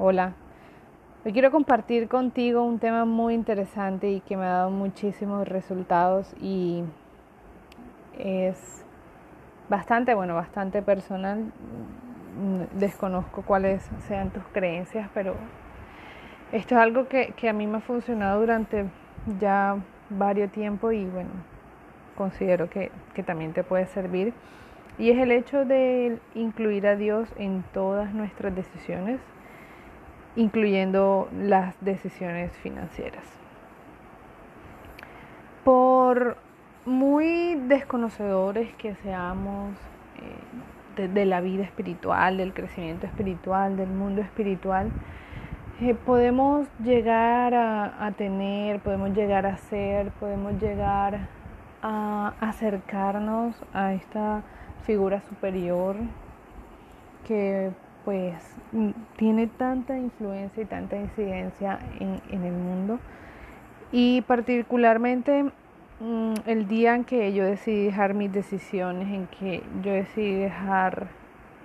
Hola, hoy quiero compartir contigo un tema muy interesante y que me ha dado muchísimos resultados y es bastante, bueno, bastante personal. Desconozco cuáles sean tus creencias, pero esto es algo que, a mí me ha funcionado durante ya varios tiempo y bueno, considero que, que también te puede servir. Y es el hecho de incluir a Dios en todas nuestras decisiones incluyendo las decisiones financieras. Por muy desconocedores que seamos eh, de, la vida espiritual, del crecimiento espiritual, del mundo espiritual, eh, podemos llegar a, a, tener, podemos llegar a ser, podemos llegar a acercarnos a esta figura superior que pues mm, tiene tanta influencia y tanta incidencia en, el mundo. Y particularmente mm, el día en que yo decidí dejar mis decisiones, en que yo decidí dejar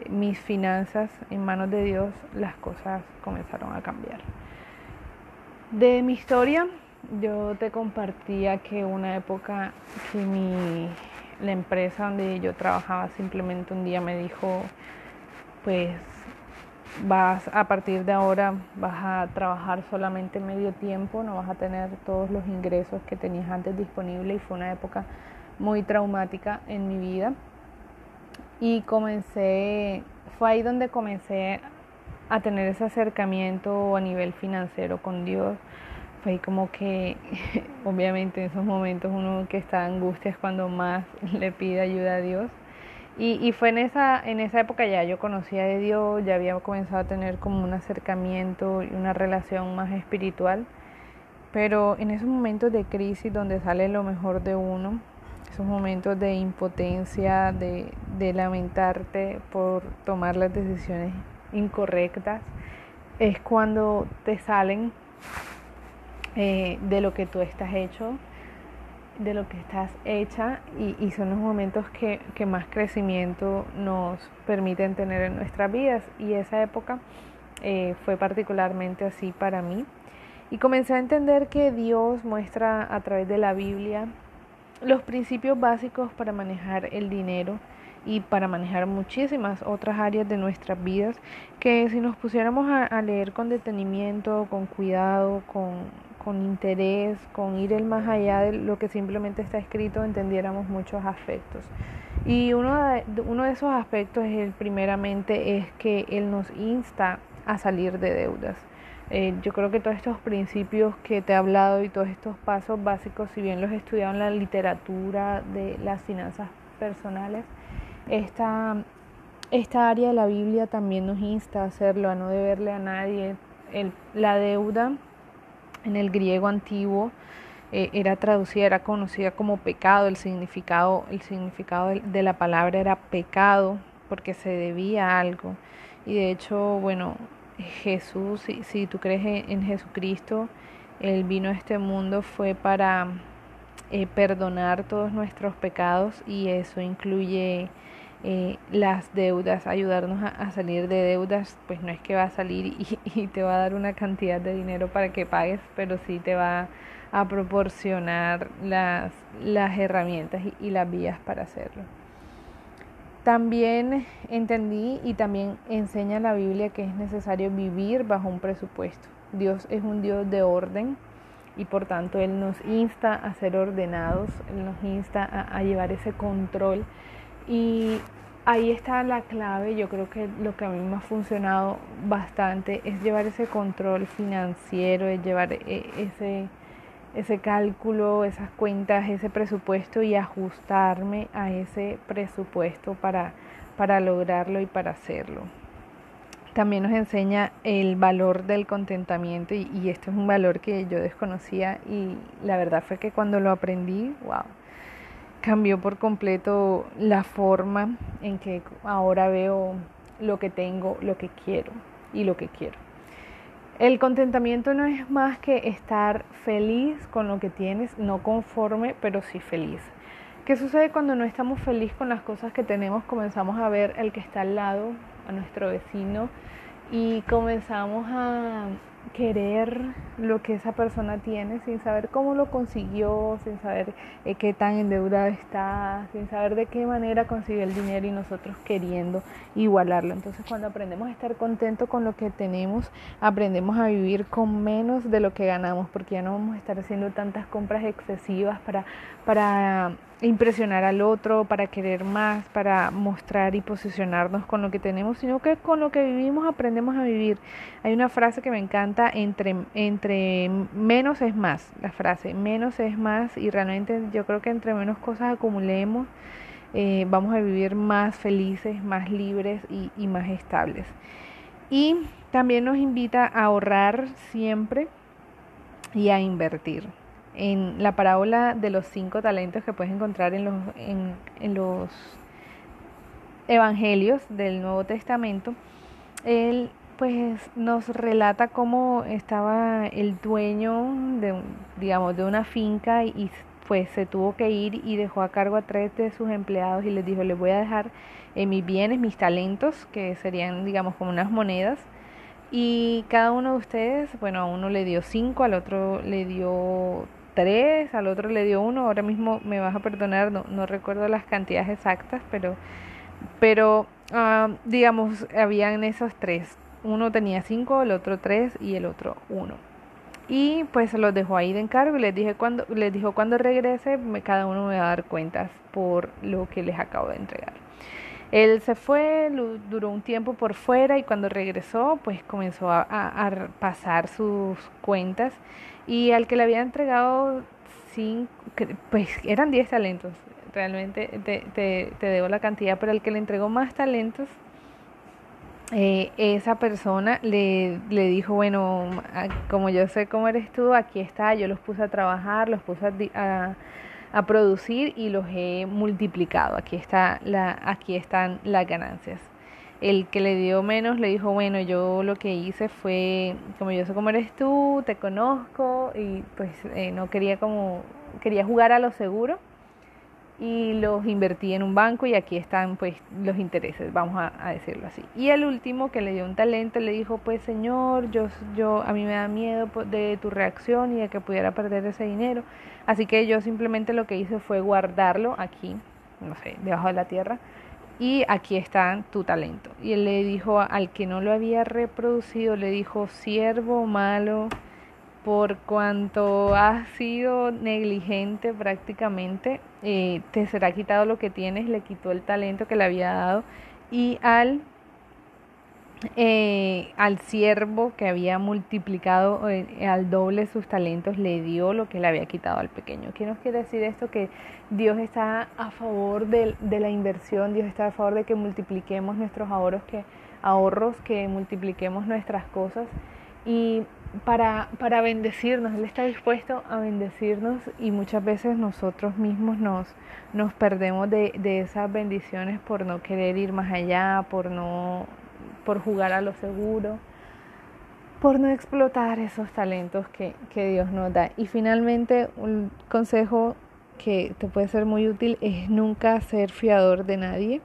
mis finanzas en manos de Dios, las cosas comenzaron a cambiar. De mi historia, yo te compartía que una época que mi, la empresa donde yo trabajaba simplemente un día me dijo, pues vas a partir de ahora vas a trabajar solamente medio tiempo, no vas a tener todos los ingresos que tenías antes disponibles y fue una época muy traumática en mi vida. Y comencé, fue ahí donde comencé a tener ese acercamiento a nivel financiero con Dios. Fue ahí como que, obviamente en esos momentos uno que está angustia es cuando más le pide ayuda a Dios y, fue en esa, en esa época ya yo conocía de Dios, ya había comenzado a tener como un acercamiento y una relación más espiritual. Pero en esos momentos de crisis donde sale lo mejor de uno, esos momentos de impotencia, de, lamentarte por tomar las decisiones incorrectas, es cuando te salen eh, de lo que tú estás hecho de lo que estás hecha y, son los momentos que, más crecimiento nos permiten tener en nuestras vidas. Y esa época eh, fue particularmente así para mí. Y comencé a entender que Dios muestra a través de la Biblia los principios básicos para manejar el dinero y para manejar muchísimas otras áreas de nuestras vidas que si nos pusiéramos a leer con detenimiento, con cuidado, con, con interés, con ir el más allá de lo que simplemente está escrito, entendiéramos muchos aspectos. Y uno de, uno de esos aspectos es el primeramente es que Él nos insta a salir de deudas. Eh, yo creo que todos estos principios que te he hablado y todos estos pasos básicos, si bien los he estudiado en la literatura de las finanzas personales, esta, esta área de la Biblia también nos insta a hacerlo, a no deberle a nadie. El, la deuda en el griego antiguo eh, era traducida, era conocida como pecado, el significado, el significado de, la palabra era pecado porque se debía a algo. Y de hecho, bueno, Jesús, si, si tú crees en, Jesucristo, Él vino a este mundo fue para eh, perdonar todos nuestros pecados y eso incluye eh, las deudas, ayudarnos a, salir de deudas, pues no es que va a salir y, te va a dar una cantidad de dinero para que pagues, pero sí te va a proporcionar las, las herramientas y, las vías para hacerlo. También entendí y también enseña la Biblia que es necesario vivir bajo un presupuesto. Dios es un Dios de orden y por tanto Él nos insta a ser ordenados, Él nos insta a, a llevar ese control y ahí está la clave, yo creo que lo que a mí me ha funcionado bastante es llevar ese control financiero, es llevar e, ese, ese cálculo, esas cuentas, ese presupuesto y ajustarme a ese presupuesto para, para lograrlo y para hacerlo. también nos enseña el valor del contentamiento y, y esto es un valor que yo desconocía y la verdad fue que cuando lo aprendí, wow, cambió por completo la forma en que ahora veo lo que tengo, lo que quiero y lo que quiero. El contentamiento no es más que estar feliz con lo que tienes, no conforme, pero sí feliz. ¿Qué sucede cuando no estamos felices con las cosas que tenemos? Comenzamos a ver el que está al lado, a nuestro vecino, y comenzamos a querer lo que esa persona tiene sin saber cómo lo consiguió, sin saber eh, qué tan endeudado está, sin saber de qué manera consiguió el dinero y nosotros queriendo igualarlo. Entonces cuando aprendemos a estar contentos con lo que tenemos, aprendemos a vivir con menos de lo que ganamos, porque ya no vamos a estar haciendo tantas compras excesivas para, para impresionar al otro, para querer más, para mostrar y posicionarnos con lo que tenemos, sino que con lo que vivimos aprendemos a vivir. Hay una frase que me encanta, entre, entre menos es más, la frase, menos es más y realmente yo creo que entre menos cosas acumulemos, eh, vamos a vivir más felices, más libres y, y más estables. Y también nos invita a ahorrar siempre y a invertir en la parábola de los cinco talentos que puedes encontrar en los, en, los evangelios del Nuevo Testamento, él pues nos relata cómo estaba el dueño de, digamos, de una finca y pues se tuvo que ir y dejó a cargo a tres de sus empleados y les dijo, les voy a dejar eh, mis bienes, mis talentos, que serían, digamos, como unas monedas, y cada uno de ustedes, bueno, a uno le dio cinco, al otro le dio tres, al otro le dio uno, ahora mismo me vas a perdonar, no, no recuerdo las cantidades exactas, pero, pero uh, digamos, habían esos tres. Uno tenía cinco, el otro tres y el otro uno. Y pues los dejó ahí de encargo y les, dije cuando, les dijo cuando regrese, cada uno me va a dar cuentas por lo que les acabo de entregar. Él se fue, duró un tiempo por fuera y cuando regresó, pues comenzó a pasar sus cuentas y al que le había entregado cinco, pues eran 10 talentos, realmente te, te, te, debo la cantidad, pero al que le entregó más talentos, eh, esa persona le, le dijo, bueno, como yo sé cómo eres tú, aquí está, yo los puse a trabajar, los puse a, a, producir y los he multiplicado, aquí, está la, aquí están las ganancias el que le dio menos le dijo, bueno, yo lo que hice fue, como yo sé cómo eres tú, te conozco y pues eh, no quería como, quería jugar a lo seguro y los invertí en un banco y aquí están pues los intereses, vamos a, decirlo así. Y el último que le dio un talento le dijo, pues señor, yo, yo a mí me da miedo de tu reacción y de que pudiera perder ese dinero, así que yo simplemente lo que hice fue guardarlo aquí, no sé, debajo de la tierra y aquí está tu talento. Y él le dijo al que no lo había reproducido, le dijo, siervo malo, por cuanto has sido negligente prácticamente, eh, te será quitado lo que tienes, le quitó el talento que le había dado y al eh, al siervo que había multiplicado eh, al doble sus talentos le dio lo que le había quitado al pequeño. ¿Qué nos quiere decir esto? Que Dios está a favor de, de, la inversión, Dios está a favor de que multipliquemos nuestros ahorros, que, ahorros, que multipliquemos nuestras cosas y para, para bendecirnos, Él está dispuesto a bendecirnos y muchas veces nosotros mismos nos, nos perdemos de, de esas bendiciones por no querer ir más allá, por no por jugar a lo seguro, por no explotar esos talentos que, Dios nos da. Y finalmente, un consejo que te puede ser muy útil es nunca ser fiador de nadie.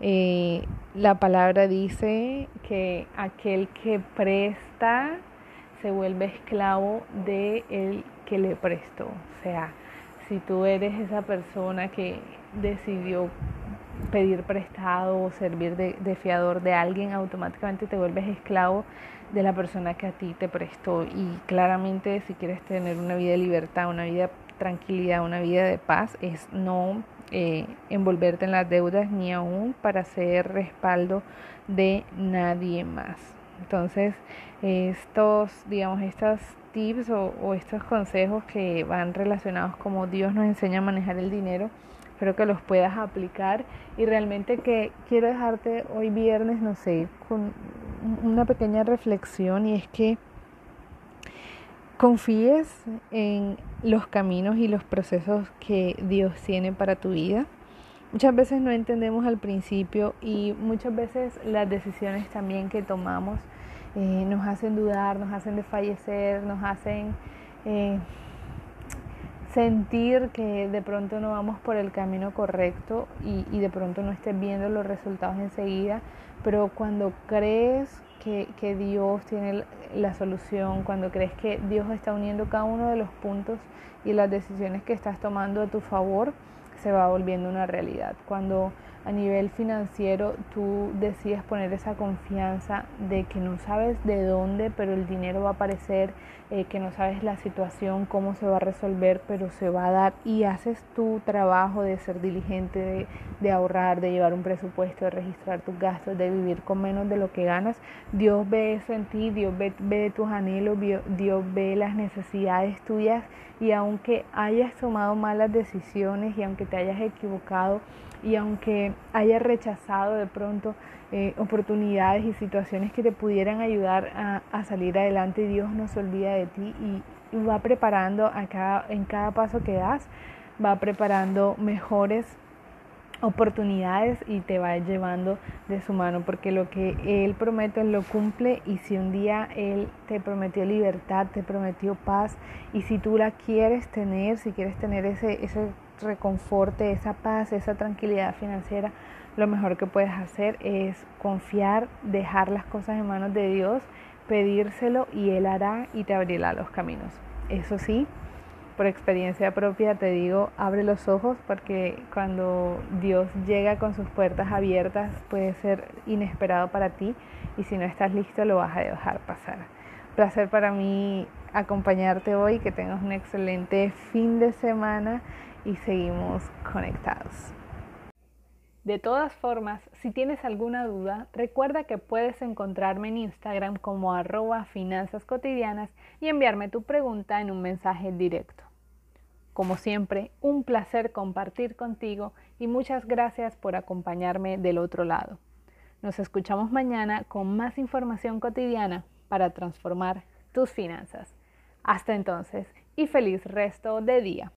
Eh, la palabra dice que aquel que presta se vuelve esclavo de el que le prestó. O sea, si tú eres esa persona que decidió pedir prestado o servir de, fiador de alguien, automáticamente te vuelves esclavo de la persona que a ti te prestó. Y claramente si quieres tener una vida de libertad, una vida de tranquilidad, una vida de paz, es no eh, envolverte en las deudas ni aún para ser respaldo de nadie más. Entonces, estos, digamos, estos tips o, o estos consejos que van relacionados como Dios nos enseña a manejar el dinero, Espero que los puedas aplicar y realmente que quiero dejarte hoy viernes, no sé, con una pequeña reflexión y es que confíes en los caminos y los procesos que Dios tiene para tu vida. Muchas veces no entendemos al principio y muchas veces las decisiones también que tomamos eh, nos hacen dudar, nos hacen desfallecer, nos hacen eh, sentir que de pronto no vamos por el camino correcto y, y, de pronto no estés viendo los resultados enseguida, pero cuando crees que, que, Dios tiene la solución, cuando crees que Dios está uniendo cada uno de los puntos y las decisiones que estás tomando a tu favor, se va volviendo una realidad. Cuando a nivel financiero tú decides poner esa confianza de que no sabes de dónde, pero el dinero va a aparecer, eh, que no sabes la situación, cómo se va a resolver, pero se va a dar y haces tu trabajo de ser diligente, de, ahorrar, de llevar un presupuesto, de registrar tus gastos, de vivir con menos de lo que ganas, Dios ve eso en ti, Dios ve, ve tus anhelos, Dios ve las necesidades tuyas y aunque hayas tomado malas decisiones y aunque te hayas equivocado, y aunque hayas rechazado de pronto eh, oportunidades y situaciones que te pudieran ayudar a, salir adelante, Dios no se olvida de ti y, va preparando a cada, en cada paso que das, va preparando mejores oportunidades y te va llevando de su mano porque lo que él promete él lo cumple y si un día él te prometió libertad te prometió paz y si tú la quieres tener si quieres tener ese ese reconforte, esa paz, esa tranquilidad financiera, lo mejor que puedes hacer es confiar, dejar las cosas en manos de Dios, pedírselo y Él hará y te abrirá los caminos. Eso sí, por experiencia propia te digo, abre los ojos porque cuando Dios llega con sus puertas abiertas puede ser inesperado para ti y si no estás listo lo vas a dejar pasar. Placer para mí acompañarte hoy, que tengas un excelente fin de semana y seguimos conectados. De todas formas, si tienes alguna duda, recuerda que puedes encontrarme en Instagram como arroba finanzas cotidianas y enviarme tu pregunta en un mensaje directo. Como siempre, un placer compartir contigo y muchas gracias por acompañarme del otro lado. Nos escuchamos mañana con más información cotidiana para transformar tus finanzas. Hasta entonces y feliz resto de día.